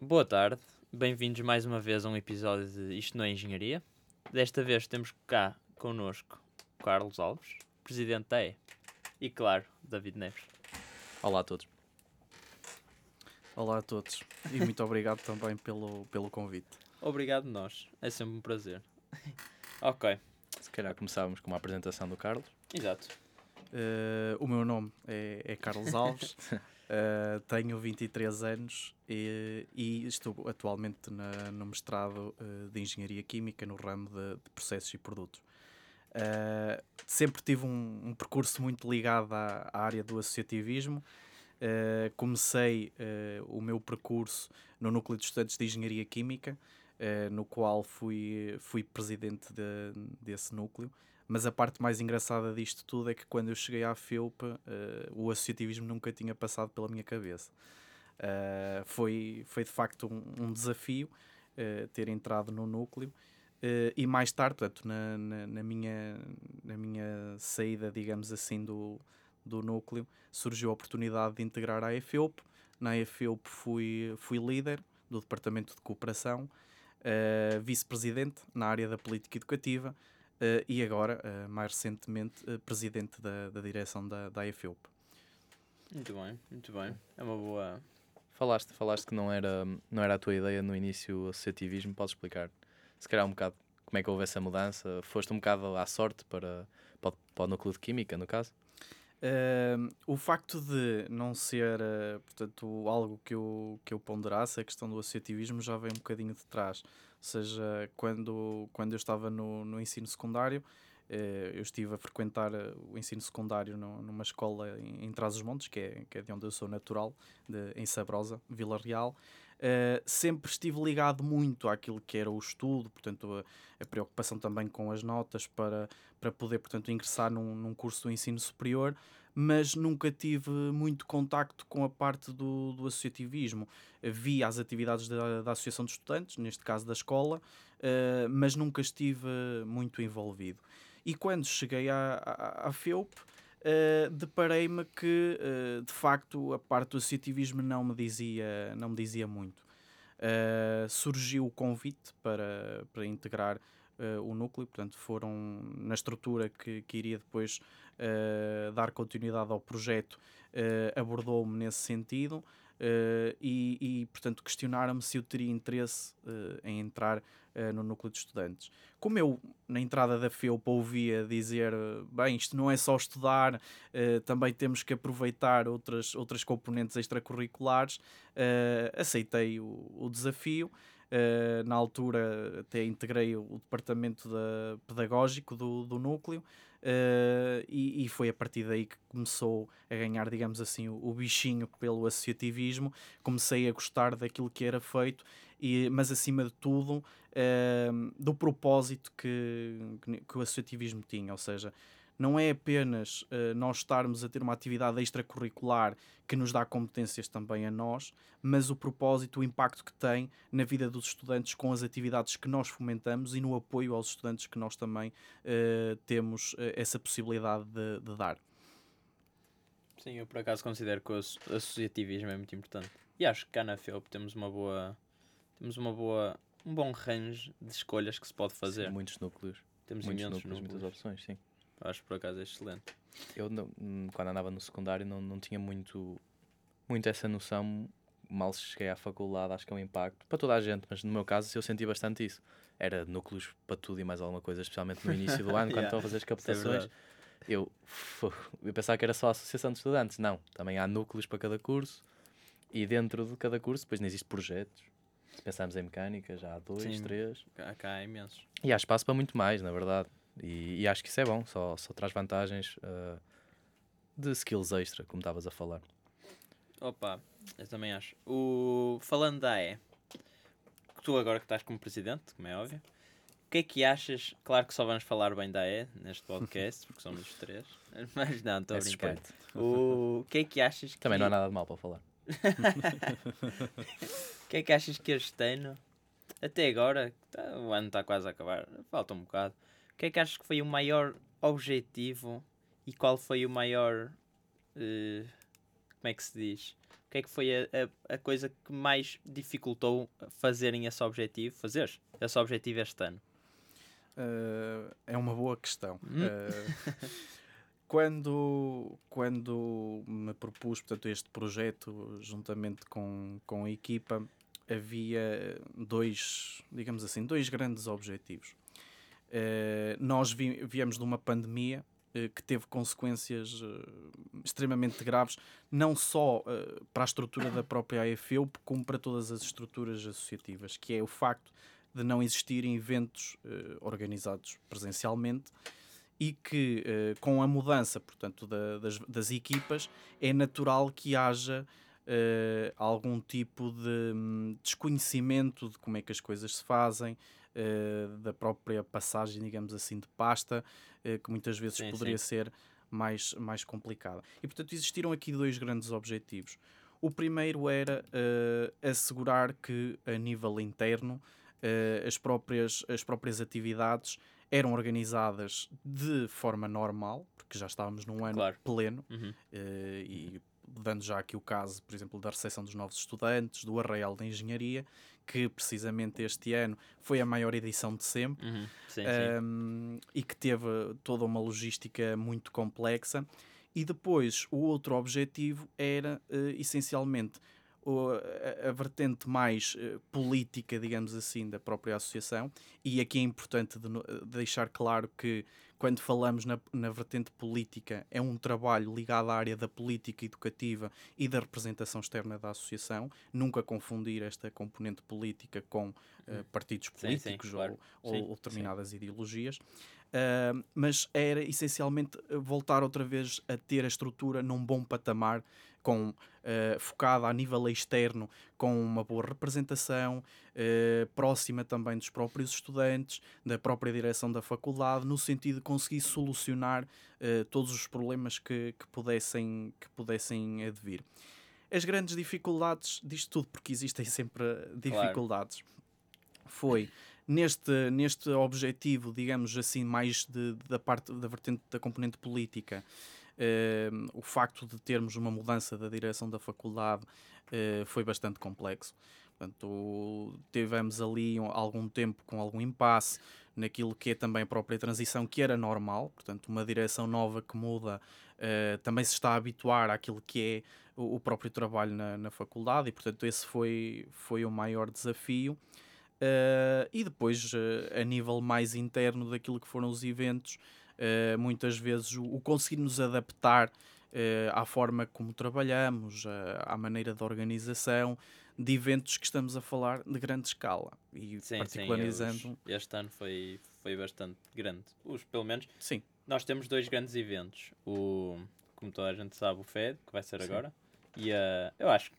Boa tarde, bem-vindos mais uma vez a um episódio de Isto Não é Engenharia. Desta vez temos cá connosco Carlos Alves, presidente da E, e claro, David Neves. Olá a todos. Olá a todos e muito obrigado também pelo, pelo convite. Obrigado nós, é sempre um prazer. ok, Se calhar começávamos com uma apresentação do Carlos. exato. Eh, o meu nome é, é Carlos Alves, eh, tenho 23 anos e, e estou atualmente na- no mestrado eh, de Engenharia Química no ramo de, de processos e produtos. Eh, sempre tive um, um percurso muito ligado à, à área do associativismo. Comecei o meu percurso no Núcleo de Estudantes de Engenharia Química, no qual fui, fui presidente de- desse núcleo. Mas a parte mais engraçada disto tudo é que quando eu cheguei à FEUP, eh, o associativismo nunca tinha passado pela minha cabeça. Eh, foi, foi de facto um, um desafio eh, ter entrado no núcleo. Eh, e mais tarde, portanto, na, na, na minha, na minha saída, digamos assim, do, do núcleo, surgiu a oportunidade de integrar a EFEUP. Na EFEUP fui, fui líder do Departamento de Cooperação, eh, vice-presidente na área da política educativa eh, e agora, eh, mais recentemente, eh, presidente da, da direção da, da EFEUP. Muito bem, muito bem. É uma boa. Falaste, falaste que não era, não era a tua ideia no início o associativismo. Podes explicar, se calhar, um bocado como é que houve essa mudança? Foste um bocado à sorte para, para, para o núcleo de Química, no caso? Ahm, o facto de não ser, portanto, algo que eu, que eu ponderasse, a questão do associativismo já vem um bocadinho de trás. Seja, quando, quando eu estava no, no ensino secundário, eh, eu estive a frequentar eh, o ensino secundário numa escola em, Trás-os-Montes, que é, que é de onde eu sou natural, de, em Sabrosa, Vila Real. Eh, sempre estive ligado muito àquilo que era o estudo, portanto, a, a preocupação também com as notas para, para poder, portanto, ingressar num, num curso do ensino superior, mas nunca tive muito contacto com a parte do, do associativismo. Vi as atividades da, da Associação de Estudantes, neste caso da escola, eh, mas nunca estive muito envolvido. E quando cheguei à, à, FEUP, eh, deparei-me que, eh, de facto, a parte do associativismo não me dizia, não me dizia muito. Surgiu o convite para, para integrar eh, o núcleo, portanto, foram na estrutura que, que iria depois eh, dar continuidade ao projeto, eh, abordou-me nesse sentido. eh, e, e, portanto, questionaram-me se eu teria interesse eh, em entrar eh, no núcleo de estudantes. Como eu, na entrada da FEUP, ouvia dizer: bem, isto não é só estudar, também temos que aproveitar outras, outras componentes extracurriculares, aceitei o, o desafio. Na altura, até integrei o, o departamento da- pedagógico do, do núcleo. Eh, e, e foi a partir daí que começou a ganhar, digamos assim, o, o bichinho pelo associativismo. Comecei a gostar daquilo que era feito, e, mas acima de tudo, eh, do propósito que, que, que o associativismo tinha. Ou seja, não é apenas eh, nós estarmos a ter uma atividade extracurricular que nos dá competências também a nós, mas o propósito, o impacto que tem na vida dos estudantes com as atividades que nós fomentamos e no apoio aos estudantes que nós também eh, temos eh, essa possibilidade de, de dar. Sim, eu por acaso considero que o asso- associativismo é muito importante. E acho que cá na FEUP temos uma boa. Temos uma boa. um bom range de escolhas que se pode fazer. Sim, muitos núcleos. temos muitos imensos núcleos, núcleos. muitas opções, sim. Acho por acaso é excelente. Eu, não- hum, quando andava no secundário, não, não tinha muito, muito essa noção. Mal cheguei à faculdade, acho que é um impacto para toda a gente, mas no meu caso eu senti bastante isso. Era núcleos para tudo e mais alguma coisa, especialmente no início do ano, quando Yeah, estou a fazer as é captações. verdade. eu, eu pensava que era só a associação de estudantes. Não, também há núcleos para cada curso e dentro de cada curso depois não existem projetos. Se pensarmos em mecânica, já há dois, Sim. três. Cá há imensos. E há espaço para muito mais, na verdade. E, e acho que isso é bom, só, só traz vantagens ah, de skills extra, como estavas a falar. Opa, eu também acho. O... Falando da E, tu agora que estás como presidente, como é óbvio, o que é que achas? Claro que só vamos falar bem da E neste podcast, porque somos os três, mas não, estou a É brincar. suspeito. O que é que achas que... Também não há nada de mal para falar. O que é que achas que este ano, até agora, tá- o ano está quase a acabar, falta um bocado, o que é que achas que foi o maior objetivo e qual foi o maior. eh, como é que se diz? o que é que foi a, a, a coisa que mais dificultou fazerem esse objetivo, fazeres esse objetivo este ano? Uh, é uma boa questão. Hum. Uh, quando, quando me propus portanto, este projeto, juntamente com, com a equipa, havia dois, digamos assim, dois grandes objetivos. Uh, nós vi, viemos de uma pandemia uh, que teve consequências uh, extremamente graves, não só para a estrutura da própria AFEU, como para todas as estruturas associativas, que é o facto de não existirem eventos organizados presencialmente e que com a mudança, portanto, da, das, das equipas, é natural que haja algum tipo de um, desconhecimento de como é que as coisas se fazem, da própria passagem, digamos assim, de pasta, uh, que muitas vezes sim, poderia sim. ser mais, mais complicada. E portanto existiram aqui dois grandes objetivos. O primeiro era assegurar que, a nível interno, as, próprias, as próprias atividades eram organizadas de forma normal, porque já estávamos num ano claro. pleno, uhum. e dando já aqui o caso, por exemplo, da recepção dos novos estudantes, do Arraial da Engenharia, que precisamente este ano foi a maior edição de sempre uhum. sim, um, e que teve toda uma logística muito complexa. E depois o outro objetivo era uh, essencialmente a, a, vertente mais uh, política, digamos assim, da própria associação. E aqui é importante de, de deixar claro que quando falamos na, na vertente política, é um trabalho ligado à área da política educativa e da representação externa da associação. Nunca confundir esta componente política com uh, partidos políticos sim, sim, claro. ou, sim, ou, determinadas ideologias. Uh, mas era essencialmente voltar outra vez a ter a estrutura num bom patamar com, uh, focada a nível externo, com uma boa representação, uh, próxima também dos próprios estudantes, da própria direção da faculdade, no sentido de conseguir solucionar todos os problemas que, que, pudessem, que pudessem advir. As grandes dificuldades disto tudo, porque existem sempre dificuldades, claro. foi neste, neste objetivo, digamos assim, mais de, da parte da vertente da componente política, Uh, o facto de termos uma mudança da direção da faculdade uh, foi bastante complexo. Portanto, tivemos ali um, algum tempo com algum impasse naquilo que é também a própria transição, que era normal. Portanto, uma direção nova que muda uh, também se está a habituar àquilo que é o, o próprio trabalho na, na, faculdade e, portanto, esse foi, foi o maior desafio. Uh, e depois, uh, a nível mais interno daquilo que foram os eventos, uh, muitas vezes o, o conseguir nos adaptar à forma como trabalhamos, à maneira de organização de eventos que estamos a falar de grande escala e sim, particularizando. Sim, os, este ano foi, foi bastante grande. Os, pelo menos, sim. nós temos dois grandes eventos. O, como toda a gente sabe, o FED, que vai ser sim. agora, e eu acho que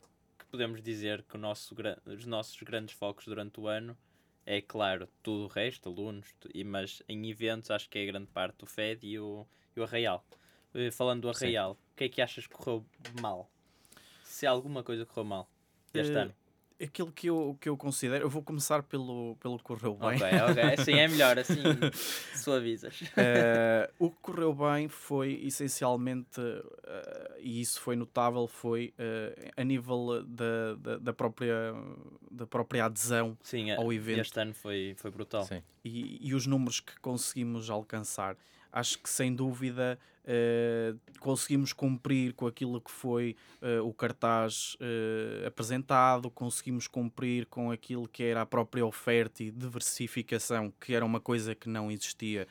podemos dizer que o nosso, os nossos grandes focos durante o ano é claro, tudo o resto, alunos, e, mas em eventos acho que é grande parte do FED e o, e o Arraial. Uh, falando do Arraial, o que é que achas que correu mal? Se alguma coisa correu mal este uh, ano? Aquilo que eu, que eu considero, eu vou começar pelo, pelo que correu bem. Ok, ok, assim é melhor, assim suavizas. Uh, o que correu bem foi essencialmente, e isso foi notável, foi a nível da, da, da, própria, da própria adesão Sim, ao evento. Este ano foi, foi brutal. Sim. E, e os números que conseguimos alcançar acho que sem dúvida uh, conseguimos cumprir com aquilo que foi uh, o cartaz uh, apresentado, conseguimos cumprir com aquilo que era a própria oferta e diversificação, que era uma coisa que não existia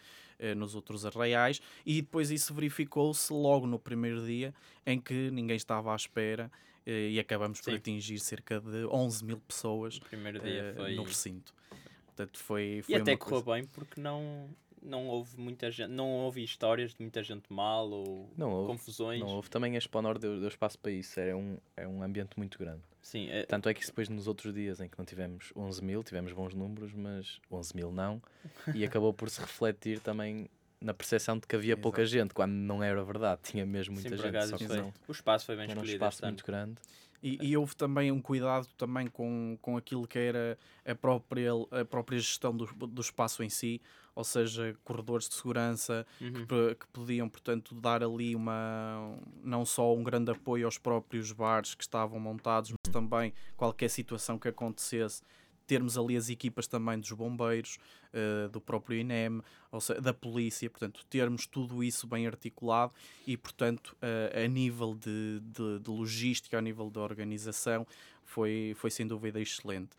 nos outros arraiais, e depois isso verificou-se logo no primeiro dia em que ninguém estava à espera e acabamos Sim. por atingir cerca de 11 mil pessoas no recinto. Portanto, foi, foi e até correu coisa... bem porque não, não houve muita gente, não houve histórias de muita gente mal ou não houve, confusões. Não houve. Também a Exponor deu, deu espaço para isso. É um, é um ambiente muito grande. Sim, é... Tanto é que depois nos outros dias em que não tivemos 11 mil, tivemos bons números, mas 11 mil não. E acabou por se refletir também na percepção de que havia pouca gente, quando não era verdade. Tinha mesmo muita Sim, gente. Só que o espaço foi bem escolhido. um espaço muito grande. E, e houve também um cuidado também com, com aquilo que era a própria, a própria gestão do, do espaço em si, ou seja, corredores de segurança Uhum. que, que podiam, portanto, dar ali uma não só um grande apoio aos próprios bares que estavam montados, mas também qualquer situação que acontecesse, termos ali as equipas também dos bombeiros, eh, do próprio INEM, ou seja, da polícia, portanto, termos tudo isso bem articulado e, portanto, eh, a nível de, de, de logística, a nível de organização, foi, foi sem dúvida excelente.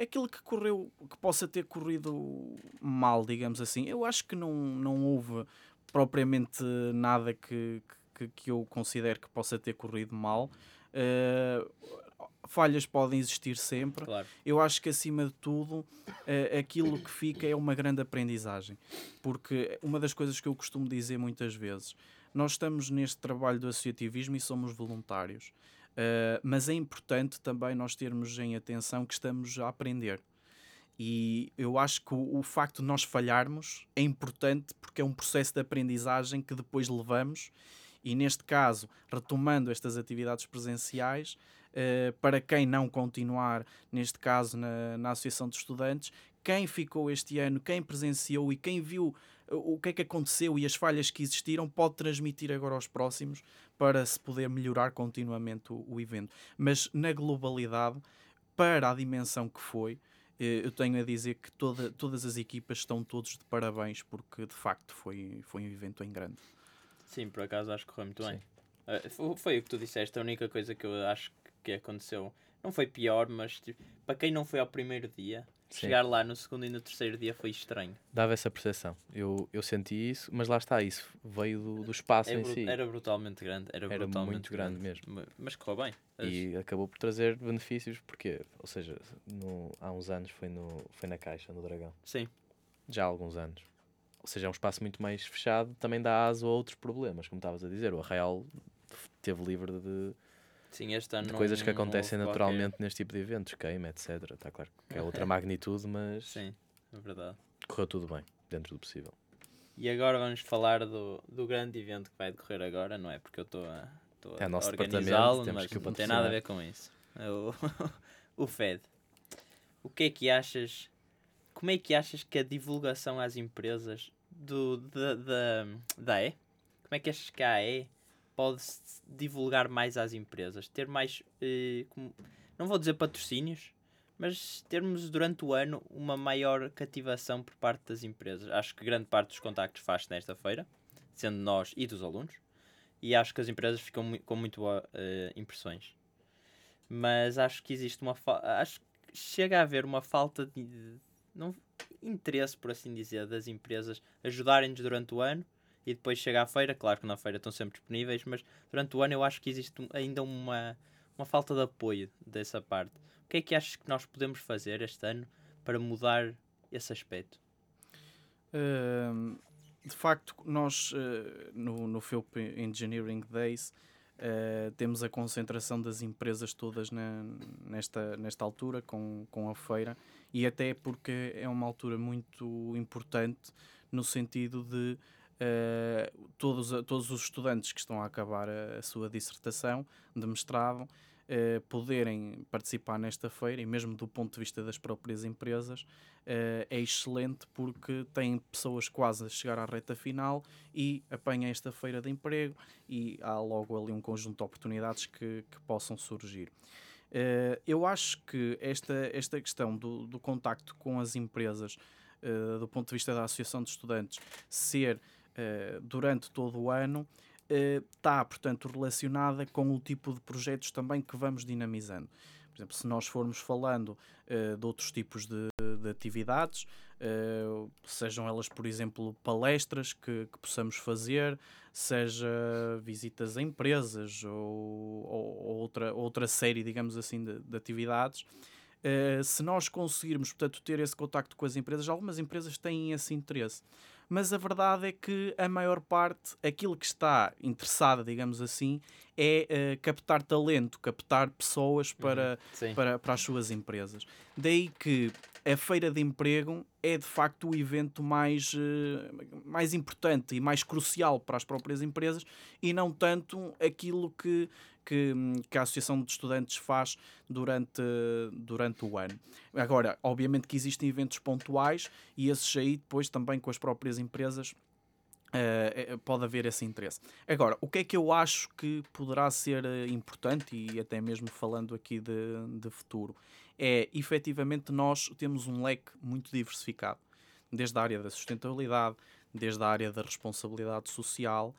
Aquilo que correu, que possa ter corrido mal, digamos assim, eu acho que não, não houve propriamente nada que, que, que eu considero que possa ter corrido mal. Eh, falhas podem existir sempre, Claro. eu acho que acima de tudo eh, aquilo que fica é uma grande aprendizagem. Porque uma das coisas que eu costumo dizer muitas vezes, nós estamos neste trabalho do associativismo e somos voluntários. Eh, mas é importante também nós termos em atenção que estamos a aprender. E eu acho que o, o facto de nós falharmos é importante porque é um processo de aprendizagem que depois levamos. E neste caso, retomando estas atividades presenciais, eh, para quem não continuar, neste caso na, na Associação de Estudantes, quem ficou este ano, quem presenciou e quem viu eh, o que é que aconteceu e as falhas que existiram, pode transmitir agora aos próximos para se poder melhorar continuamente o, o evento. Mas na globalidade, para a dimensão que foi, eh, eu tenho a dizer que toda, todas as equipas estão todos de parabéns porque de facto foi, foi um evento em grande. Sim, por acaso acho que correu muito bem. Sim. Ah, fo- foi o que tu disseste, a única coisa que eu acho que aconteceu não foi pior, mas tipo, para quem não foi ao primeiro dia, Sim. chegar lá no segundo e no terceiro dia foi estranho. Dava essa percepção. Eu, eu senti isso, mas lá está, isso veio do, do espaço em si. Era brutalmente grande. Era, Era brutalmente muito grande mesmo. Ma- Mas correu bem. As- E acabou por trazer benefícios, porque, ou seja, no- há uns anos foi, no, foi na Caixa, no Dragão. Sim, Já há alguns anos. Ou seja, é um espaço muito mais fechado, também dá aso a outros problemas, como estavas a dizer. O Arraial teve livre de, sim, este ano de coisas que não houve acontecem qualquer- naturalmente neste tipo de eventos, queima, etc. Está claro que é outra magnitude, mas Sim, é verdade. correu tudo bem, dentro do possível. E agora vamos falar do, do grande evento que vai decorrer agora, não é? Porque eu estou a, estou É o nosso organizá-lo, mas que não tem nada a ver com isso. É o, o FED. O que é que achas? Como é que achas que a divulgação às empresas do, da, da, da AE? Como é que achas que a AE pode se divulgar mais às empresas? Ter mais, eh, como- não vou dizer patrocínios, mas termos durante o ano uma maior cativação por parte das empresas. Acho que grande parte dos contactos faz-se nesta feira, sendo nós e dos alunos, e acho que as empresas ficam com muito boas impressões. Mas acho que existe uma acho que chega a haver uma falta de não, interesse, por assim dizer, das empresas ajudarem-nos durante o ano e depois chega à feira. Claro que na feira estão sempre disponíveis, mas durante o ano eu acho que existe ainda uma, uma falta de apoio dessa parte. O que é que achas que nós podemos fazer este ano para mudar esse aspecto? Hum, de facto, nós eh, no, no FEUP Engineering Days eh, temos a concentração das empresas todas na- nesta, nesta altura com, com a feira e até porque é uma altura muito importante no sentido de eh, todos, todos os estudantes que estão a acabar a, a sua dissertação de mestrado eh, poderem participar nesta feira e mesmo do ponto de vista das próprias empresas eh, é excelente porque tem pessoas quase a chegar à reta final e apanha esta feira de emprego e há logo ali um conjunto de oportunidades que, que possam surgir. Eh, eu acho que esta, esta questão do, do contacto com as empresas, eh, do ponto de vista da Associação de Estudantes, ser durante todo o ano, eh, está, portanto, relacionada com o tipo de projetos também que vamos dinamizando. Por exemplo, se nós formos falando eh, de outros tipos de, de atividades, eh, sejam elas, por exemplo, palestras que, que possamos fazer, seja visitas a empresas ou, ou- ou outra, outra série, digamos assim, de, de atividades. eh, se nós conseguirmos, portanto, ter esse contacto com as empresas, algumas empresas têm esse interesse, mas a verdade é que a maior parte, aquilo que está interessada, digamos assim, é eh, captar talento, captar pessoas para, Sim. para, para as suas empresas. Daí que a feira de emprego é de facto o evento mais, eh, mais importante e mais crucial para as próprias empresas e não tanto aquilo que, que, que a Associação de Estudantes faz durante, durante o ano. Agora, obviamente que existem eventos pontuais e esses aí depois também com as próprias empresas Uh, pode haver esse interesse. Agora, o que é que eu acho que poderá ser uh, importante, e até mesmo falando aqui de, de futuro, é efetivamente nós temos um leque muito diversificado, desde a área da sustentabilidade, desde a área da responsabilidade social,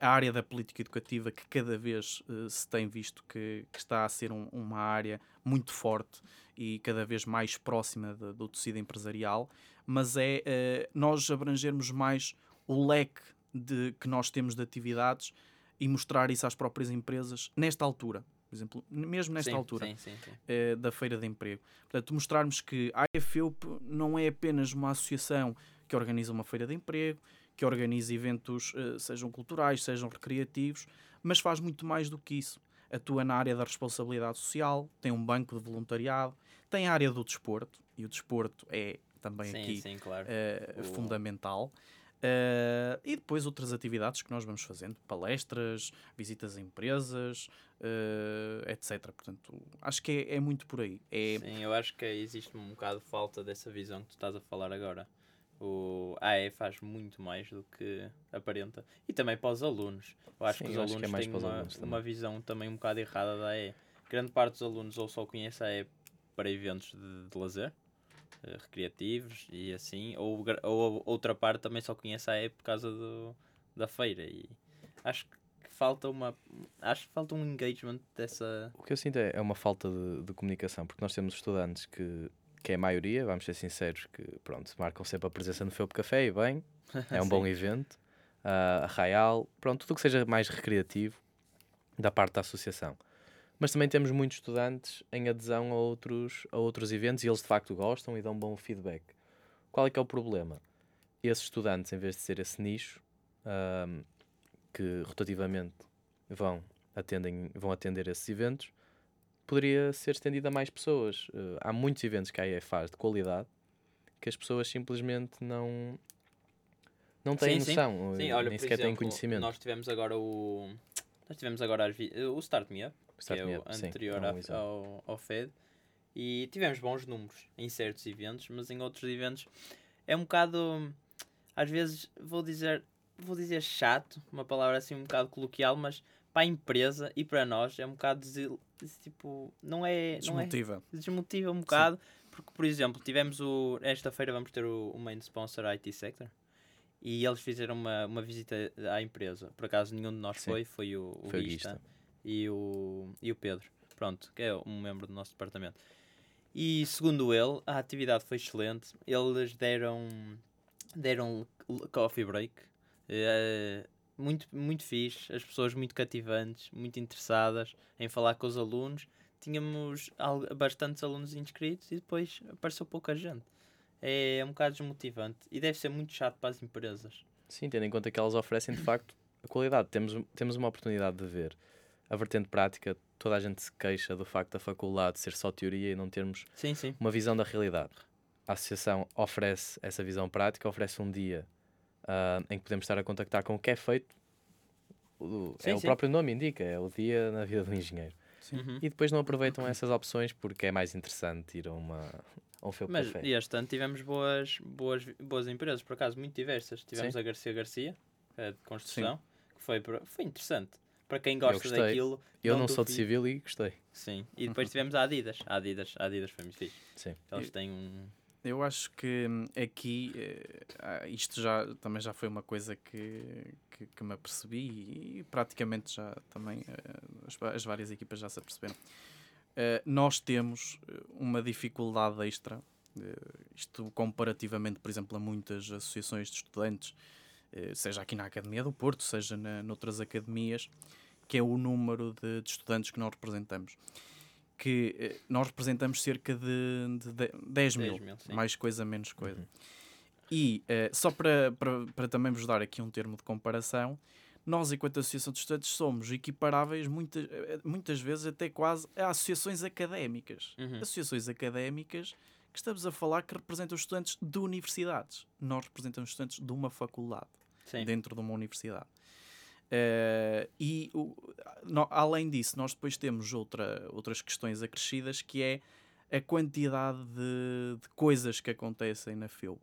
a área da política educativa, que cada vez se tem visto que, que está a ser um, uma área muito forte e cada vez mais próxima de, do tecido empresarial, mas é nós abrangermos mais o leque de, que nós temos de atividades e mostrar isso às próprias empresas nesta altura. Por exemplo, mesmo nesta sim, altura sim, sim, eh, da feira de emprego. Portanto, mostrarmos que a AFEUP não é apenas uma associação que organiza uma feira de emprego, que organiza eventos, eh, sejam culturais, sejam recreativos, mas faz muito mais do que isso. Atua na área da responsabilidade social, tem um banco de voluntariado, tem a área do desporto, e o desporto é também aqui claro. uh, fundamental. Uh, e depois outras atividades que nós vamos fazendo, palestras, visitas a empresas, uh, etc. Portanto, acho que é, é, muito por aí. É... Sim, eu acho que existe um bocado falta dessa visão que tu estás a falar agora. O AE faz muito mais do que aparenta. E também para os alunos. Eu acho Sim, que os alunos que é têm uma, alunos uma visão também um bocado errada da AE. Grande parte dos alunos ou só conhece a AE para eventos de, de lazer, eh, recreativos e assim, ou, ou outra parte também só conhece a E por causa do, da feira e acho que falta uma acho que falta um engagement dessa o que eu sinto é, é uma falta de, de comunicação porque nós temos estudantes que que é a maioria, vamos ser sinceros, que pronto, marcam sempre a presença no Felpo Café e bem, é um bom evento. Uh, Arraial, pronto, tudo o que seja mais recreativo da parte da associação mas também temos muitos estudantes em adesão a outros, a outros eventos e eles de facto gostam e dão bom feedback. Qual é que é o problema? Esses estudantes, em vez de ser esse nicho, um, que rotativamente vão, atendem, vão atender esses eventos, poderia ser estendido a mais pessoas. Uh, há muitos eventos que a AE faz de qualidade que as pessoas simplesmente não não têm sim, noção, sim. Sim, olha, nem sequer exemplo, têm conhecimento. Nós tivemos agora o nós tivemos agora o Start Me Up que é o anterior sim, ao, ao FED. E tivemos bons números em certos eventos, mas em outros eventos é um bocado, às vezes, vou dizer, vou dizer chato, uma palavra assim um bocado coloquial, mas para a empresa e para nós é um bocado tipo, não é. Desmotiva. Não é, desmotiva um bocado, Sim. porque, por exemplo, tivemos o. Esta feira vamos ter o, o main sponsor IT Sector e eles fizeram uma, uma visita à empresa. Por acaso nenhum de nós Sim. foi, foi o, o foi Guista e o, e o Pedro, pronto, que é um membro do nosso departamento. E segundo ele, a atividade foi excelente. Eles deram, deram coffee break. Uh, muito, muito fixe, as pessoas muito cativantes, muito interessadas em falar com os alunos. Tínhamos bastantes alunos inscritos e depois apareceu pouca gente. É um bocado desmotivante e deve ser muito chato para as empresas. Sim, tendo em conta que elas oferecem de facto a qualidade. Temos, temos uma oportunidade de ver a vertente prática, toda a gente se queixa do facto da faculdade ser só teoria e não termos sim, sim. uma visão da realidade. A associação oferece essa visão prática, oferece um dia uh, em que podemos estar a contactar com o que é feito. O, sim, é o próprio nome indica, é o dia na vida do engenheiro. Uhum. E depois não aproveitam essas opções porque é mais interessante ir a uma, um Mas café. este ano tivemos boas, boas, boas empresas, por acaso, muito diversas. Tivemos a Garcia Garcia, é de construção, que foi, foi interessante para quem gosta daquilo. Eu não, não sou de civil e gostei. Sim. E depois tivemos a Adidas. A Adidas, a Adidas foi muito fixe. Sim. Eles têm um. Eu acho que hum, aqui eh, isto já também já foi uma coisa que, que, que me apercebi e praticamente já também eh, as, as, várias equipas já se aperceberam. Uh, nós temos uma dificuldade extra, isto comparativamente, por exemplo, a muitas associações de estudantes eh, seja aqui na Academia do Porto, seja na, noutras academias, que é o número de, de estudantes que nós representamos. Que eh, nós representamos cerca de, de 10, 10 mil, mil mais coisa, menos coisa. Uhum. E uh, só para, para, para também vos dar aqui um termo de comparação, nós, enquanto Associação de Estudantes, somos equiparáveis muitas, muitas vezes até quase a associações académicas. Uhum. Associações académicas que estamos a falar que representam os estudantes de universidades. Nós representamos estudantes de uma faculdade, Sim. dentro de uma universidade. Eh, e o- no- além disso, nós depois temos outra, outras questões acrescidas que é a quantidade de, de coisas que acontecem na FEUP.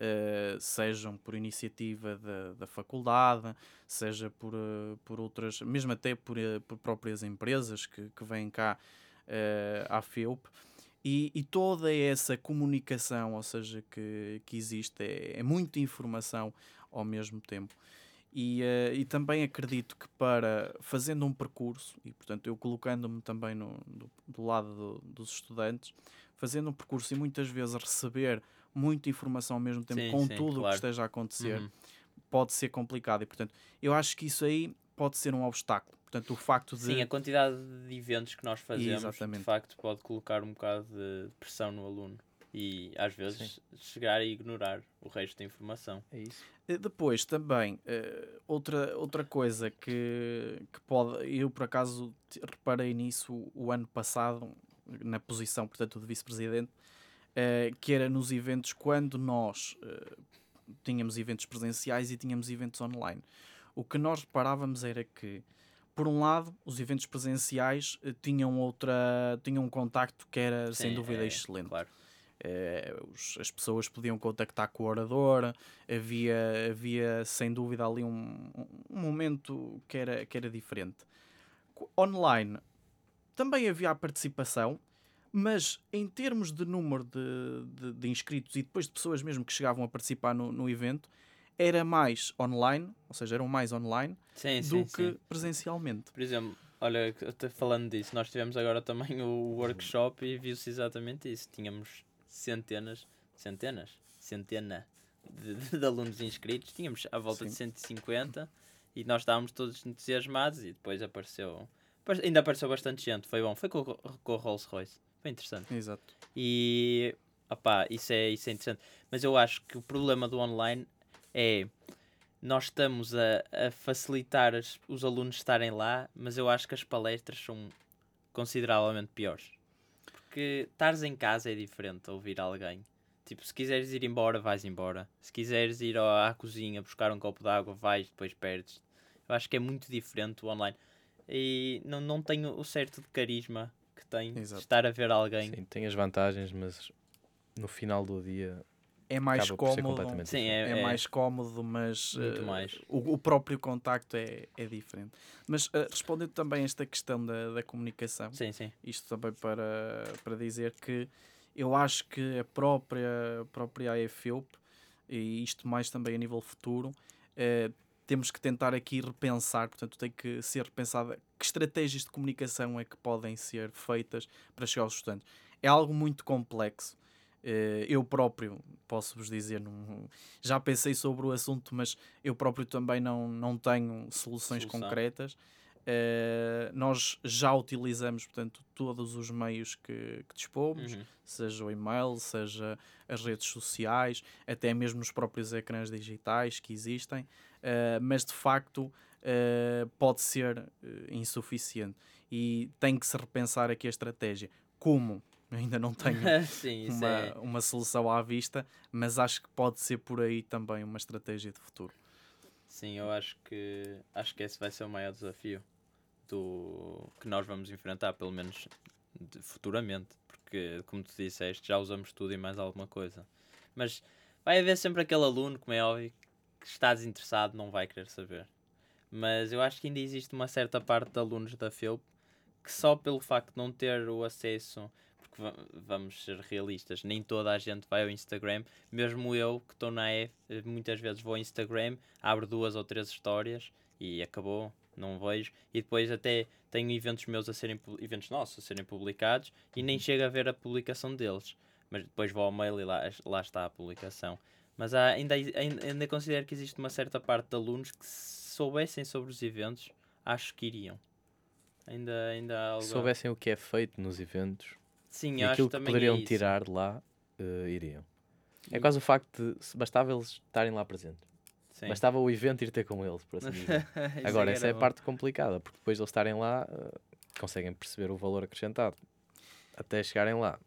Eh, sejam por iniciativa da, da faculdade, seja por, eh, por outras, mesmo até por, por próprias empresas que, que vêm cá à FEUP. E, e toda essa comunicação, ou seja, que, que existe, é, é muita informação ao mesmo tempo. E, eh, e também acredito que para fazendo um percurso, e portanto eu colocando-me também no, do, do lado do- dos estudantes, fazendo um percurso e muitas vezes receber muita informação ao mesmo tempo Sim, com sim, tudo o que claro. esteja a acontecer, Uhum. pode ser complicado. E portanto eu acho que isso aí pode ser um obstáculo. Portanto, o facto de. Sim, a quantidade de eventos que nós fazemos, Exatamente. de facto, pode colocar um bocado de pressão no aluno. E às vezes chegar a ignorar o resto da informação. É isso. Depois também, eh, outra, outra coisa que, que pode. Eu por acaso reparei nisso o, ano passado, na posição, portanto, de vice-presidente, eh, que era nos eventos quando nós eh, tínhamos eventos presenciais e tínhamos eventos online. O que nós reparávamos era que, por um lado, os eventos presenciais tinham outra. tinham um contacto que era sem Sim, dúvida é, excelente. Claro. Eh, as pessoas podiam contactar com o orador, havia, havia sem dúvida ali um, um momento que era, que era diferente. Online também havia a participação, mas em termos de número de, de, de inscritos e depois de pessoas mesmo que chegavam a participar no, no evento, era mais online, ou seja, eram mais online Sim, do sim, que sim. presencialmente. Por exemplo, olha, falando disso, nós tivemos agora também o workshop e viu-se exatamente isso. Tínhamos centenas, centenas, centena de, de alunos inscritos, tínhamos à volta de Sim. 150 e nós estávamos todos entusiasmados e depois apareceu. apare- Ainda apareceu bastante gente, foi bom. Foi com, o- com o Rolls Royce, foi interessante. Exato. E opá, isso é, isso é interessante. Mas eu acho que o problema do online é nós estamos a, a facilitar os alunos estarem lá, mas eu acho que as palestras são consideravelmente piores. Porque estares em casa é diferente a ouvir alguém. Tipo, se quiseres ir embora, vais embora. Se quiseres ir à cozinha buscar um copo de água, vais, depois perdes. Eu acho que é muito diferente o online. E não, não tenho o certo de carisma que tem Exato. estar a ver alguém. Sim, tem as vantagens, mas no final do dia É mais completamente Sim, diferente. é, é, mais cómodo, mas Muito eh, mais. O, o próprio contacto é, é diferente. Mas eh, respondendo também a esta questão da, da comunicação, Sim, sim. isto também para, para dizer que eu acho que a própria, a própria AFEUP, e isto mais também a nível futuro, eh, temos que tentar aqui repensar, portanto tem que ser repensada que estratégias de comunicação é que podem ser feitas para chegar aos estudantes. É algo muito complexo. Eh, eu próprio, posso-vos dizer, não, já pensei sobre o assunto, mas eu próprio também não, não tenho soluções Solução. concretas. Eh, nós já utilizamos, portanto, todos os meios que, que dispomos, Uhum. seja o e-mail, seja as redes sociais, até mesmo nos próprios ecrãs digitais que existem, eh, mas de facto eh, pode ser insuficiente e tem que se repensar aqui a estratégia. Como? Ainda não tenho sim, uma, é. uma solução à vista, mas acho que pode ser por aí também uma estratégia de futuro. Sim, eu acho que acho que esse vai ser o maior desafio do que nós vamos enfrentar, pelo menos de- futuramente, porque como tu disseste, já usamos tudo e mais alguma coisa. Mas vai haver sempre aquele aluno, como é óbvio, que está desinteressado, não vai querer saber. Mas eu acho que ainda existe uma certa parte de alunos da FEUP que só pelo facto de não ter o acesso, porque va- vamos ser realistas, nem toda a gente vai ao Instagram, mesmo eu que estou na E, eh, muitas vezes vou ao Instagram, abro duas ou três histórias e acabou, não vejo, e depois até tenho eventos meus a serem, eventos nossos a serem publicados e nem chego a ver a publicação deles, mas depois vou ao mail e lá, lá está a publicação. Mas há, ainda, ainda, ainda considero que existe uma certa parte de alunos que se soubessem sobre os eventos, acho que iriam. Ainda, ainda há algo... se soubessem o que é feito nos eventos Sim, e acho aquilo que que também poderiam é tirar de lá, eh, iriam. É E- quase o facto de se bastava eles estarem lá presentes. Sim. Bastava o evento ir ter com eles, por assim dizer. Agora, essa é a parte complicada, porque depois de eles estarem lá, eh, conseguem perceber o valor acrescentado. Até chegarem lá,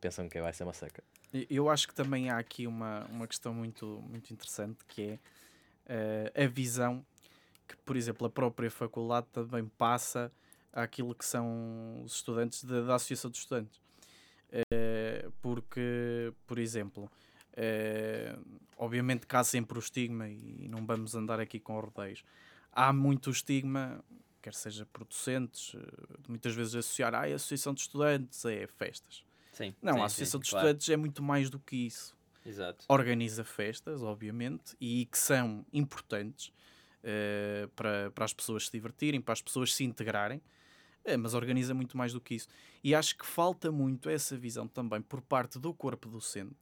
pensam que vai ser uma seca. Eu acho que também há aqui uma, uma questão muito, muito interessante que é eh, a visão que, por exemplo, a própria faculdade também passa àquilo que são os estudantes da, da Associação de Estudantes. Uh, porque, por exemplo, uh, obviamente que há sempre o estigma e não vamos andar aqui com rodeios. Há muito estigma, quer seja por docentes, muitas vezes associar ah, a Associação de Estudantes é festas. Sim, não, sim, a Associação sim, de claro. Estudantes é muito mais do que isso Exato. organiza festas, obviamente, e que são importantes uh, para, para as pessoas se divertirem, para as pessoas se integrarem, uh, mas organiza muito mais do que isso. E acho que falta muito essa visão também por parte do corpo docente,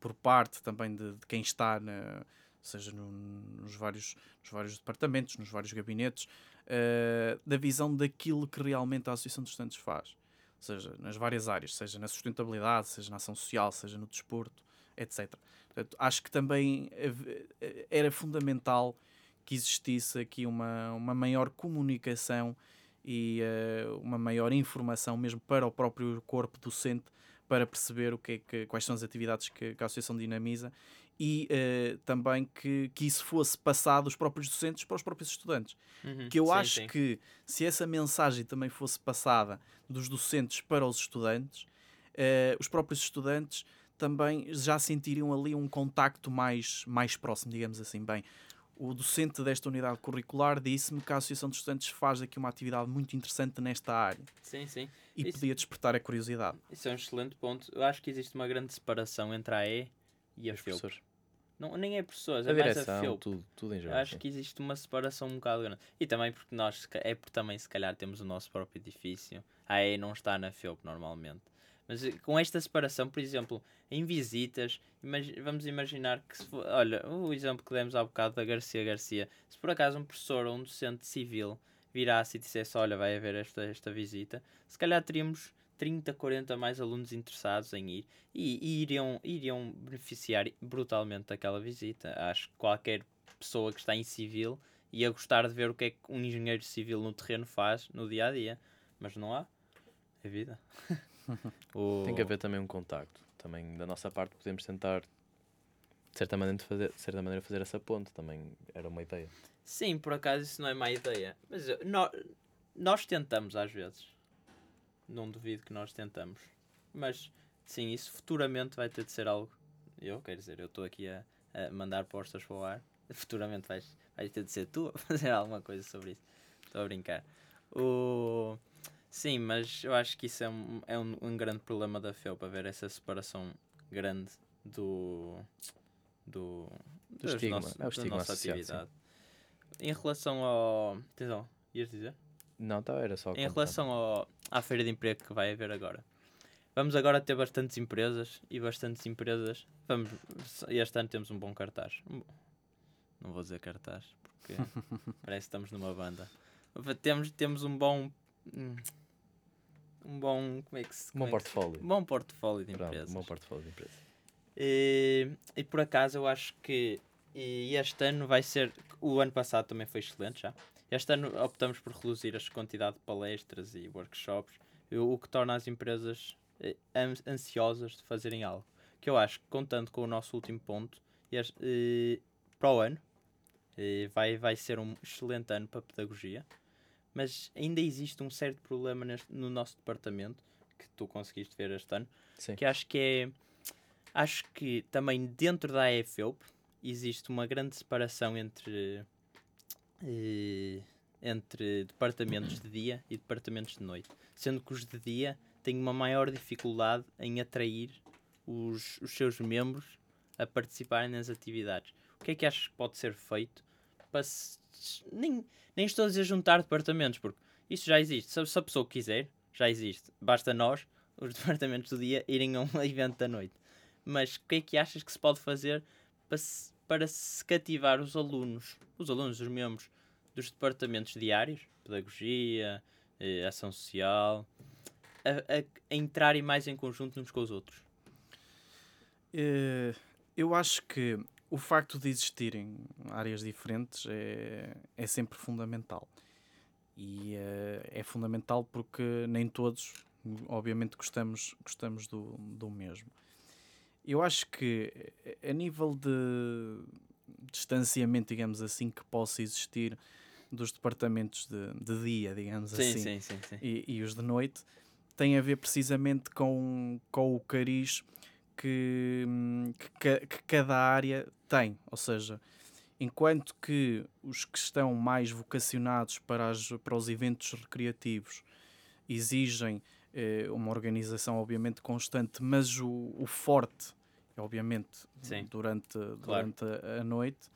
por parte também de, de quem está, na, seja no, nos, vários, nos vários departamentos, nos vários gabinetes, uh, da visão daquilo que realmente a Associação de Estudantes faz. Seja nas várias áreas, seja na sustentabilidade, seja na ação social, seja no desporto, etc. Portanto, acho que também era fundamental que existisse aqui uma, uma maior comunicação e uh, uma maior informação mesmo para o próprio corpo docente para perceber o que é que, quais são as atividades que, que a Associação dinamiza e uh, também que, que isso fosse passado dos próprios docentes para os próprios estudantes. Uhum, Que eu sim, acho sim. que se essa mensagem também fosse passada dos docentes para os estudantes, uh, os próprios estudantes também já sentiriam ali um contacto mais, mais próximo, digamos assim. Bem, o docente desta unidade curricular disse-me que a Associação de Estudantes faz aqui uma atividade muito interessante nesta área Sim, sim. e Isso- podia despertar a curiosidade. Isso é um excelente ponto. Eu acho que existe uma grande separação entre a E e a Os FEUP. professores. Não, nem é professores, A é mais a direção, FEUP. tudo, tudo em Eu geral. acho sim. que existe uma separação um bocado grande. E também porque nós, é porque também se calhar temos o nosso próprio edifício. A E não está na FEUP normalmente. Mas eh, com esta separação, por exemplo, em visitas, imagi- vamos imaginar que se for, olha, o exemplo que demos há bocado da Garcia Garcia, se por acaso um professor ou um docente civil virasse e dissesse, olha, vai haver esta, esta visita, se calhar teríamos 30, 40 mais alunos interessados em ir e, e iriam, iriam beneficiar brutalmente daquela visita. Acho que qualquer pessoa que está em civil ia gostar de ver o que é que um engenheiro civil no terreno faz no dia a dia. Mas não há. É vida. O- Tem que haver também um contacto. Também da nossa parte podemos tentar, de certa maneira, fazer, de certa maneira, fazer essa ponte. Também era uma ideia. Sim, por acaso isso não é má ideia. Mas eu- nó- nós tentamos às vezes. Não duvido que nós tentamos. Mas sim, isso futuramente vai ter de ser algo. Eu, quero dizer, eu estou aqui a, a mandar postas para o ar. Futuramente vais, vais ter de ser tu a fazer alguma coisa sobre isso. Estou a brincar. O... Sim, mas eu acho que isso é um, é um, um grande problema da FEU para ver essa separação grande do. do. das estigma, nosso- é o da nossa associado, sim. atividade. Em relação ao. Atenção, ias dizer? Não, tá, era só. Em relação ao, à feira de emprego que vai haver agora. Vamos agora ter bastantes empresas e bastantes empresas. Vamos, este ano temos um bom cartaz. Um Não vou dizer cartaz, porque parece que estamos numa banda. Temos, temos um bom. Um bom. Como é que se. Um bom é se- portfólio. um bom portfólio de Pronto, empresas. um bom portfólio de empresas. E, e por acaso eu acho que e este ano vai ser. O ano passado também foi excelente já. Este ano optamos por reduzir a quantidade de palestras e workshops, o que torna as empresas eh, ans- ansiosas de fazerem algo. Que eu acho que, contando com o nosso último ponto, este, eh, para o ano vai, vai ser um excelente ano para a pedagogia, mas ainda existe um certo problema neste- no nosso departamento que tu conseguiste ver este ano Sim. que acho que é. Acho que também dentro da AFEUP existe uma grande separação entre. eh, entre departamentos de dia e departamentos de noite. Sendo que os de dia têm uma maior dificuldade em atrair os, os seus membros a participarem nas atividades. O que é que achas que pode ser feito para nem, nem estou a dizer juntar departamentos, porque isso já existe. Se, se a pessoa quiser, já existe. Basta nós, os departamentos do dia, irem a um evento da noite. Mas o que é que achas que se pode fazer para se, para se cativar os alunos, os alunos, os membros dos departamentos diários, pedagogia, eh, ação social, a, a- a entrarem mais em conjunto uns com os outros? Eh, eu acho que o facto de existirem áreas diferentes é, é sempre fundamental. E eh, é fundamental porque nem todos, obviamente, gostamos, gostamos do, do mesmo. Eu acho que eh, a nível de distanciamento, digamos assim, que possa existir dos departamentos de, de dia, digamos Sim, assim, sim, sim, sim. E, e os de noite, tem a ver precisamente com, com o cariz que, hum, que, que cada área tem. Ou seja, enquanto que os que estão mais vocacionados para, as, para os eventos recreativos exigem eh, uma organização, obviamente, constante, mas o, o forte, é, obviamente, Sim. durante, durante a, a noite,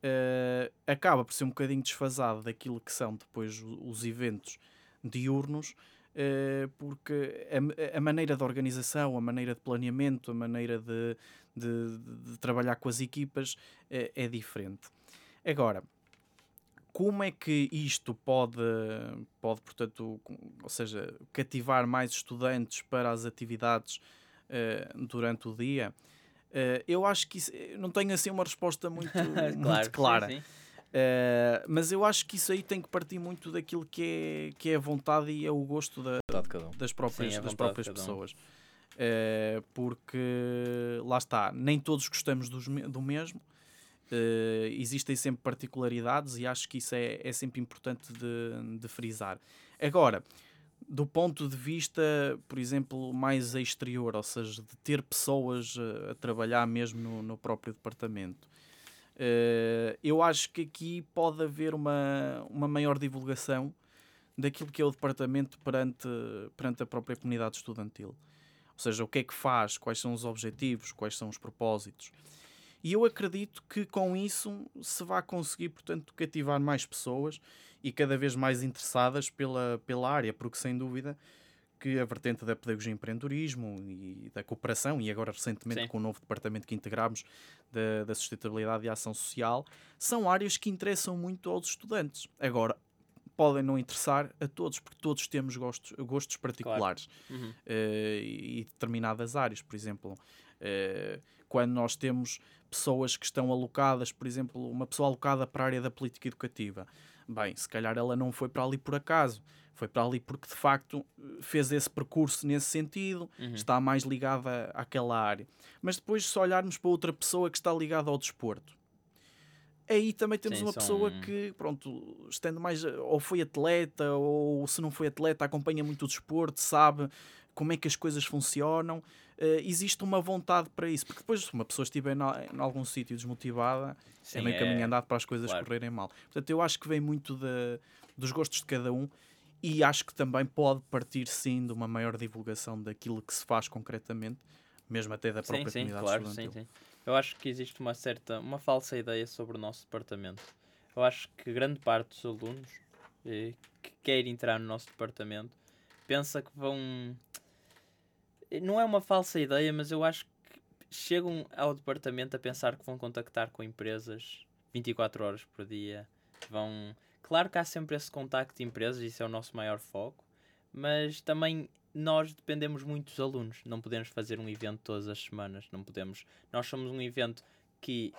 eh, acaba por ser um bocadinho desfasado daquilo que são depois o- os eventos diurnos, porque a, a maneira de organização, a maneira de planeamento, a maneira de, de- de- trabalhar com as equipas eh, é diferente. Agora, como é que isto pode, pode portanto, ou seja, cativar mais estudantes para as atividades eh, durante o dia? Eh, eu acho que isso, não tenho assim uma resposta muito, muito claro, sim, clara. sim. Eh, mas eu acho que isso aí tem que partir muito daquilo que é, que é a vontade e é o gosto da- Vontade de cada um. das próprias, Sim, a das próprias de cada um. pessoas. Eh, porque lá está, nem todos gostamos dos do mesmo. Eh, existem sempre particularidades e acho que isso é, é sempre importante de, de frisar. Agora, do ponto de vista, por exemplo, mais exterior, ou seja, de ter pessoas a trabalhar mesmo no, no próprio departamento, eh, eu acho que aqui pode haver uma, uma maior divulgação daquilo que é o departamento perante, perante a própria comunidade estudantil. Ou seja, o que é que faz, quais são os objetivos, quais são os propósitos. E eu acredito que com isso se vai conseguir, portanto, cativar mais pessoas e cada vez mais interessadas pela, pela área, porque sem dúvida que a vertente da pedagogia e empreendedorismo e da cooperação, e agora recentemente Sim. com o novo departamento que integramos da, da sustentabilidade e ação social, são áreas que interessam muito aos estudantes. Agora, podem não interessar a todos, porque todos temos gostos, gostos particulares Uhum. eh, e determinadas áreas. Por exemplo, eh, quando nós temos pessoas que estão alocadas, por exemplo, uma pessoa alocada para a área da política educativa, bem, se calhar ela não foi para ali por acaso, foi para ali porque de facto fez esse percurso nesse sentido, Uhum. está mais ligada àquela área. Mas depois, se olharmos para outra pessoa que está ligada ao desporto, aí também temos Sim, uma pessoa que, pronto, estando mais, ou foi atleta, ou se não foi atleta, acompanha muito o desporto, sabe como é que as coisas funcionam. Eh, existe uma vontade para isso, porque depois, se uma pessoa estiver na- em algum sítio desmotivada, Sim, é meio caminho andado para as coisas claro. correrem mal. Portanto, eu acho que vem muito de- dos gostos de cada um e acho que também pode partir sim de uma maior divulgação daquilo que se faz concretamente, mesmo até da Sim, própria sim, comunidade claro, sim, estudantil. sim. Eu acho que existe uma certa, uma falsa ideia sobre o nosso departamento. Eu acho que grande parte dos alunos eh, que quer entrar no nosso departamento pensa que vão. Eh, Não é uma falsa ideia, mas eu acho que chegam ao departamento a pensar que vão contactar com empresas 24 horas por dia. Vão. Claro que há sempre esse contacto de empresas, isso é o nosso maior foco, mas também nós dependemos muito dos alunos. Não podemos fazer um evento todas as semanas. Não podemos. Nós somos um evento que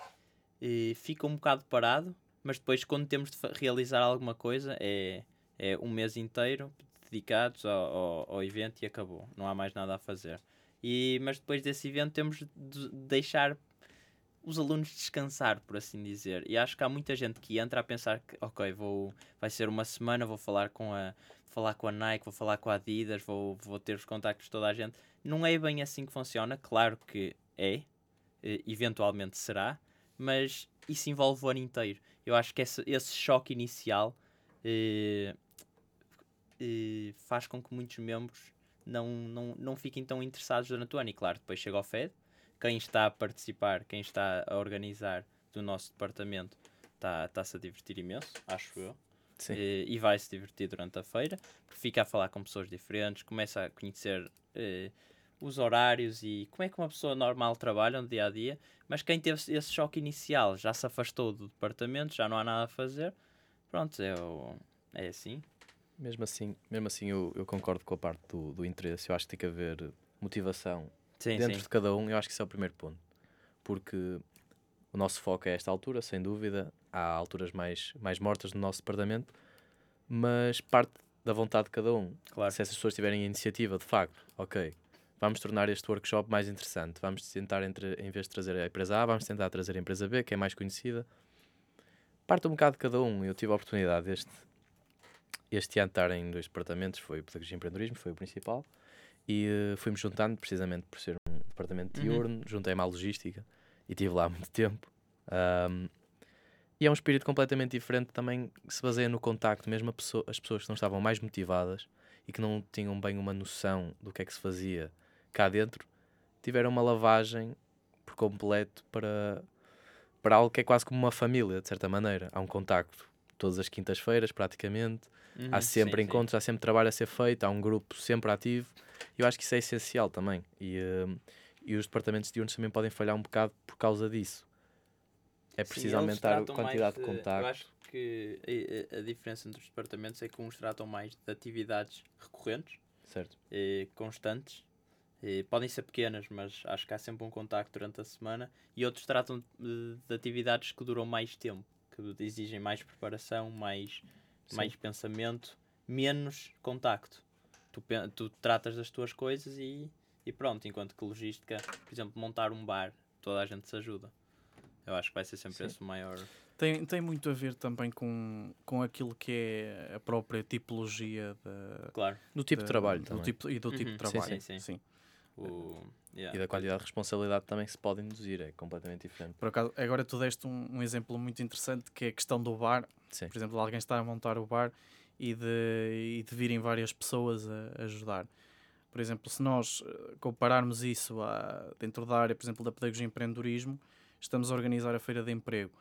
eh, fica um bocado parado, mas depois, quando temos de realizar alguma coisa, é, é um mês inteiro dedicados ao, ao, ao evento e acabou. Não há mais nada a fazer. E, mas depois desse evento, temos de deixar os alunos descansar, por assim dizer. E acho que há muita gente que entra a pensar que, ok, vou, vai ser uma semana, vou falar com a, falar com a Nike, vou falar com a Adidas, vou, vou ter os contactos de toda a gente. Não é bem assim que funciona, claro que é, eventualmente será, mas isso envolve o ano inteiro. Eu acho que esse, esse choque inicial eh, eh, faz com que muitos membros não, não, não fiquem tão interessados durante o ano. E claro, depois chega ao FED, quem está a participar, quem está a organizar do nosso departamento está- está-se a divertir imenso, acho eu. Eh, e vai se divertir durante a feira, porque fica a falar com pessoas diferentes, começa a conhecer eh, os horários e como é que uma pessoa normal trabalha no dia a dia. Mas quem teve esse choque inicial já se afastou do departamento, já não há nada a fazer. Pronto, é, o- é assim. Mesmo assim, mesmo assim eu, eu concordo com a parte do, do interesse. Eu acho que tem que haver motivação Sim, dentro sim. de cada um. Eu acho que isso é o primeiro ponto. Porque o nosso foco é esta altura, sem dúvida. Há alturas mais, mais mortas no nosso departamento, mas parte da vontade de cada um. Claro. Se essas pessoas tiverem a iniciativa, de facto, ok, vamos tornar este workshop mais interessante. Vamos tentar, entre, em vez de trazer a empresa A, vamos tentar trazer a empresa B, que é mais conhecida. parte um bocado de cada um. Eu tive a oportunidade este, este ano estar em dois departamentos, foi o Pedagogia e Empreendedorismo, foi o principal, e uh, fui-me juntando precisamente por ser um departamento Uhum. diurno, juntei-me à logística e estive lá há muito tempo. Ahm, e é um espírito completamente diferente também, que se baseia no contacto, mesmo pessoa- as pessoas que não estavam mais motivadas e que não tinham bem uma noção do que é que se fazia cá dentro, tiveram uma lavagem por completo para, para algo que é quase como uma família, de certa maneira. Há um contacto todas as quintas-feiras, praticamente. Uhum, há sempre sim, sim. encontros, há sempre trabalho a ser feito, há um grupo sempre ativo. Eu acho que isso é essencial também. E, eh, e os departamentos diurnos também podem falhar um bocado por causa disso. É Sim, preciso eles aumentar a quantidade de Eu contacto. acho que a, a- a diferença entre os departamentos é que uns tratam mais de atividades recorrentes, Certo. e constantes. E podem ser pequenas, mas acho que há sempre um contacto durante a semana. E outros tratam de, de atividades que duram mais tempo, que exigem mais preparação, mais, Sim. mais pensamento, menos contacto. Tu, tu tratas das tuas coisas e, e pronto. Enquanto que logística, por exemplo, montar um bar, toda a gente se ajuda. Eu acho que vai ser sempre Sim. esse o maior. Tem, tem muito a ver também com, com aquilo que é a própria tipologia da, Claro. Do tipo de da- trabalho do também. tipo, e do tipo Uhum, de sim, trabalho. sim, sim. O, yeah. E da quantidade de responsabilidade também que se pode induzir, é completamente diferente. Por acaso, agora tu deste um, um exemplo muito interessante que é a questão do bar. Sim. Por exemplo, de alguém estar a montar o bar e de, e de virem várias pessoas a, a ajudar. Por exemplo, se nós eh, compararmos isso a, dentro da área, por exemplo, da pedagogia e empreendedorismo, estamos a organizar a feira de emprego.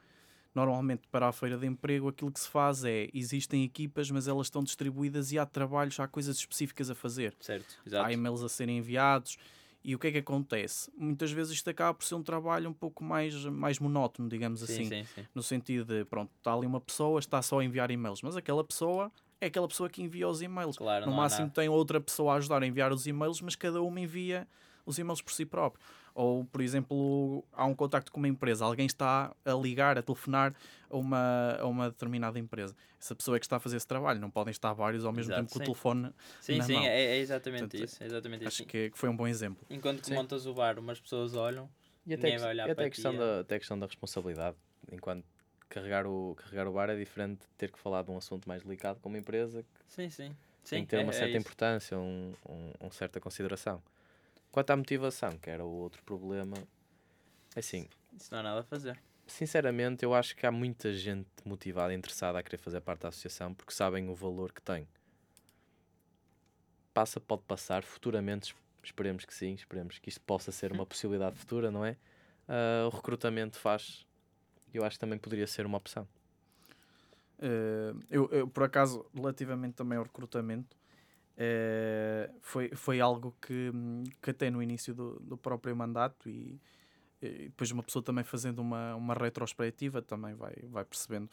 Normalmente, para a feira de emprego, aquilo que se faz é, existem equipas, mas elas estão distribuídas e há trabalhos, há coisas específicas a fazer. Certo, exato. há e-mails a serem enviados. E o que é que acontece? Muitas vezes isto acaba por ser um trabalho um pouco mais, mais monótono, digamos sim, assim. sim, sim. No sentido de, pronto, está ali uma pessoa, está só a enviar e-mails, mas aquela pessoa é aquela pessoa que envia os e-mails. Claro, no máximo nada. tem outra pessoa a ajudar a enviar os e-mails, mas cada uma envia os e-mails por si próprio. Ou, por exemplo, há um contacto com uma empresa, alguém está a ligar, a telefonar a uma, a uma determinada empresa. Essa pessoa é que está a fazer esse trabalho, não podem estar vários ao mesmo Exato, tempo com o telefone. Sim, na sim, mão. é, é exatamente Portanto, isso. É exatamente Acho isso. que, que foi um bom exemplo. Enquanto que Sim. montas o bar, umas pessoas olham. E até, Ninguém que- vai olhar e até para a questão da, até a questão da responsabilidade. Enquanto carregar o, carregar o bar é diferente de ter que falar de um assunto mais delicado com uma empresa que Sim, sim. tem Sim, que ter é- uma é certa isso. importância, um, um, uma certa consideração. Quanto à motivação, que era o outro problema, é assim, Isso não há nada a fazer. sinceramente, eu acho que há muita gente motivada e interessada a querer fazer parte da associação porque sabem o valor que tem. Passa, pode passar, futuramente es- esperemos que sim, esperemos que isto possa ser uma possibilidade futura, não é? Ah, o recrutamento faz, eu acho que também poderia ser uma opção. Eh, eu, eu, por acaso, relativamente também ao recrutamento, eh, foi, foi algo que, que até no início do, do próprio mandato e, e depois uma pessoa também fazendo uma, uma retrospectiva também vai, vai percebendo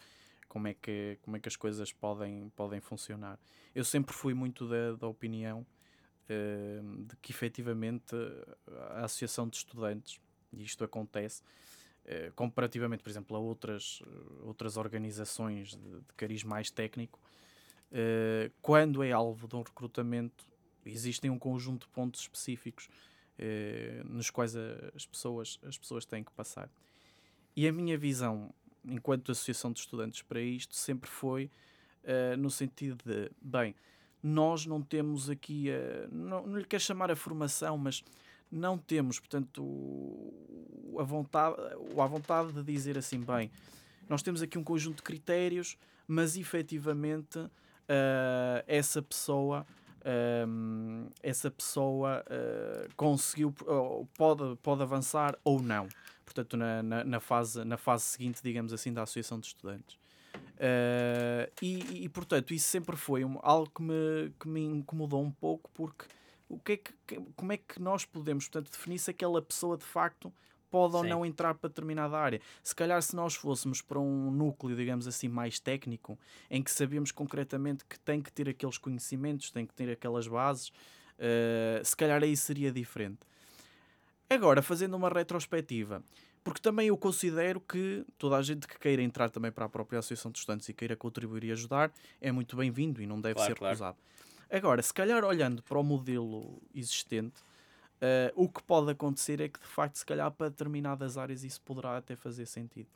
como é, que, como é que as coisas podem, podem funcionar. Eu sempre fui muito da, da opinião eh, de que efetivamente a Associação de Estudantes, e isto acontece, eh, comparativamente, por exemplo, a outras, outras organizações de, de cariz mais técnico, eh, quando é alvo de um recrutamento, existem um conjunto de pontos específicos eh, nos quais a- as, pessoas, as pessoas têm que passar. E a minha visão, enquanto associação de estudantes para isto, sempre foi eh, no sentido de, bem, nós não temos aqui, a, não, não lhe quero chamar a formação, mas não temos, portanto, o- a vontade, a vontade de dizer assim, bem, nós temos aqui um conjunto de critérios, mas efetivamente ah, essa pessoa ahm, essa pessoa ah, conseguiu pode, pode avançar ou não. Portanto na, na, na fase, na fase seguinte digamos assim da Associação de Estudantes. Ah, e, e, portanto isso sempre foi um- algo que me, que me incomodou um pouco porque o que é que- como é que nós podemos portanto, definir se aquela pessoa de facto pode ou Sim. não entrar para determinada área. Se calhar se nós fôssemos para um núcleo, digamos assim, mais técnico, em que sabemos concretamente que tem que ter aqueles conhecimentos, tem que ter aquelas bases, eh, se calhar aí seria diferente. Agora, fazendo uma retrospectiva, porque também eu considero que toda a gente que queira entrar também para a própria Associação de Estudantes e queira contribuir e ajudar é muito bem-vindo e não deve Claro, ser claro. recusado. Agora, se calhar olhando para o modelo existente, eh, o que pode acontecer é que de facto, se calhar para determinadas áreas isso poderá até fazer sentido.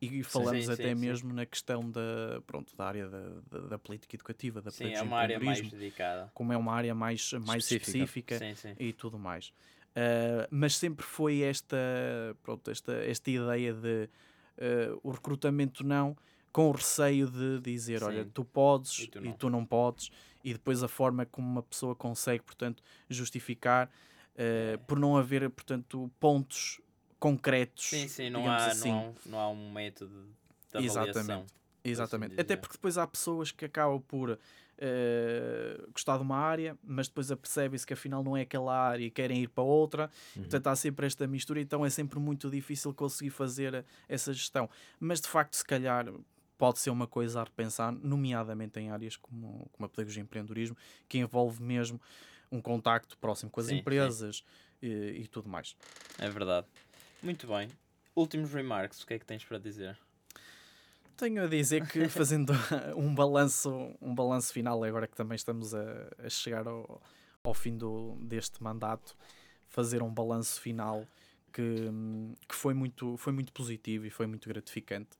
E falamos Sim, até sim, sim. mesmo na questão da, pronto, da área da, da, da política educativa, da Sim, política é de uma área mais dedicada. como é uma área mais, mais Específica. específica, Sim, sim. e tudo mais. Uh, mas sempre foi esta, pronto, esta, esta ideia de uh, o recrutamento não, com o receio de dizer, olha, Sim. tu podes E e tu tu, não. não podes, e depois a forma como uma pessoa consegue, portanto, justificar uh, por não haver, portanto, pontos concretos. Sim, sim, não há, assim. não, há, um- não há um método de avaliação. Exatamente. Exatamente. assim Até porque depois há pessoas que acabam por eh, gostar de uma área, mas depois apercebem-se que afinal não é aquela área e querem ir para outra. Uhum. Portanto, há sempre esta mistura, então é sempre muito difícil conseguir fazer essa gestão. Mas de facto, se calhar, pode ser uma coisa a repensar, nomeadamente em áreas como, como a pedagogia e empreendedorismo, que envolve mesmo um contacto próximo com as Sim, sim. empresas e, e tudo mais. É verdade. Muito bem. Últimos remarks, o que é que tens para dizer? Tenho a dizer que fazendo um balanço, um balanço final, agora que também estamos a, a chegar ao, ao fim do, deste mandato, fazer um balanço final que, que foi, muito, foi muito positivo e foi muito gratificante.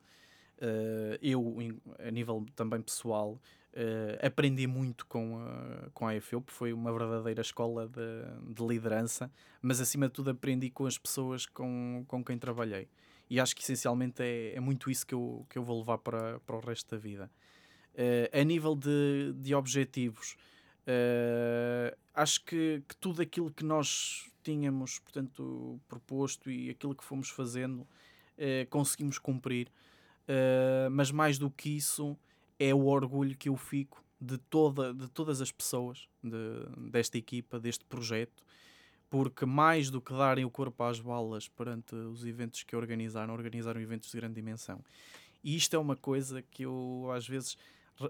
Eh, eu, a nível também pessoal, eh, aprendi muito com a, com a EFEUP, foi uma verdadeira escola de, de liderança, mas acima de tudo aprendi com as pessoas com, com quem trabalhei. E acho que essencialmente é, é muito isso que eu, que eu vou levar para, para o resto da vida. Eh, a nível de, de objetivos, eh, acho que, que tudo aquilo que nós tínhamos, portanto, proposto e aquilo que fomos fazendo, conseguimos cumprir. Mas mais do que isso, é o orgulho que eu fico de, toda, de todas as pessoas de- desta equipa, deste projeto, porque mais do que darem o corpo às balas perante os eventos que organizaram, organizaram eventos de grande dimensão. E isto é uma coisa que eu às vezes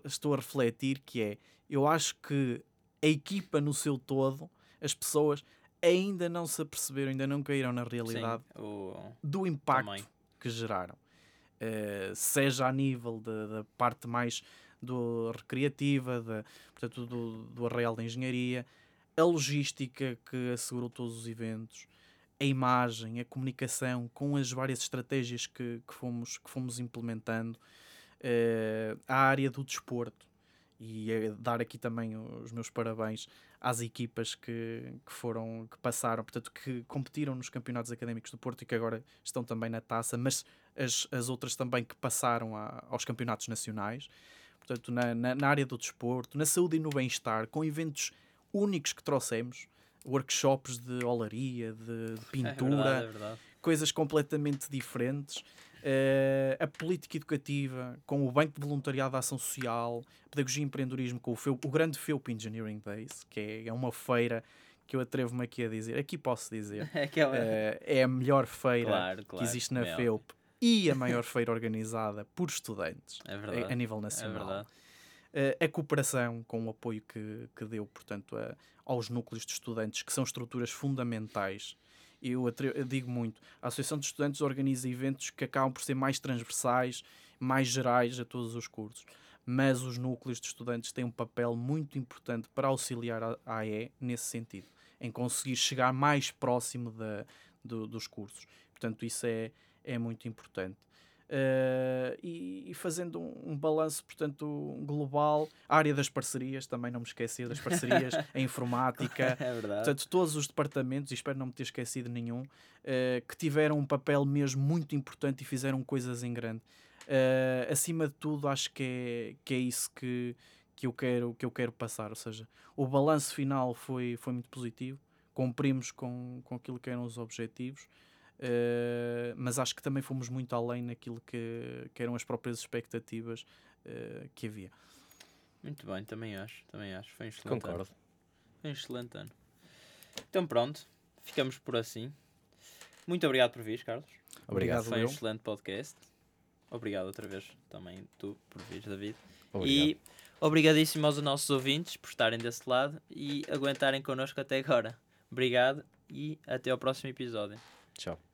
estou a refletir, que é, eu acho que a equipa no seu todo, as pessoas ainda não se aperceberam, ainda não caíram na realidade Sim, o... do impacto Também. que geraram. Eh, seja a nível da- parte mais do recreativa, portanto, do, do arraial da engenharia, a logística que assegurou todos os eventos, a imagem, a comunicação com as várias estratégias que, que, fomos, que fomos implementando, eh, a área do desporto. E dar aqui também os meus parabéns às equipas que, que foram, que passaram, portanto, que competiram nos campeonatos académicos do Porto e que agora estão também na taça, mas as, as outras também que passaram a- aos campeonatos nacionais, portanto, na, na, na área do desporto, na saúde e no bem-estar, com eventos únicos que trouxemos, workshops de olaria, de, de É pintura, verdade, é verdade. coisas completamente diferentes. Eh, a política educativa, com o Banco de Voluntariado da Ação Social, Pedagogia e Empreendedorismo, com o, FEUP, o grande FEUP Engineering Days, que é, é uma feira que eu atrevo-me aqui a dizer, aqui posso dizer, Aquela... eh, é a melhor feira claro, claro. que existe na é óbvio. FEUP e a maior feira organizada por estudantes É a, verdade. a nível É nacional. verdade. Eh, a cooperação com o apoio que, que deu, portanto, a- aos núcleos de estudantes, que são estruturas fundamentais. Eu, eu digo muito, a Associação de Estudantes organiza eventos que acabam por ser mais transversais, mais gerais a todos os cursos. Mas os núcleos de estudantes têm um papel muito importante para auxiliar a a AE nesse sentido, em conseguir chegar mais próximo da, do- dos cursos. Portanto, isso é, é muito importante. Uh, e, e fazendo um, um balanço, portanto, global, a área das parcerias, também não me esqueci das parcerias, a informática, É verdade. portanto, todos os departamentos, e espero não me ter esquecido nenhum, uh, que tiveram um papel mesmo muito importante e fizeram coisas em grande. Uh, acima de tudo, acho que é, que é isso que, que, eu quero, que eu quero passar, ou seja, o balanço final foi, foi muito positivo, cumprimos com, com aquilo que eram os objetivos, Uh, mas acho que também fomos muito além naquilo que, que eram as próprias expectativas uh, que havia. Muito bem, também acho. Também acho. Foi um excelente ano. Concordo. Foi um excelente ano. Então pronto, ficamos por assim. Muito obrigado por vir, Carlos. Obrigado, Foi um excelente podcast. Obrigado outra vez também tu por vir, David. Obrigado. E obrigadíssimo aos nossos ouvintes por estarem desse lado e aguentarem connosco até agora. Obrigado e até ao próximo episódio. Tchau.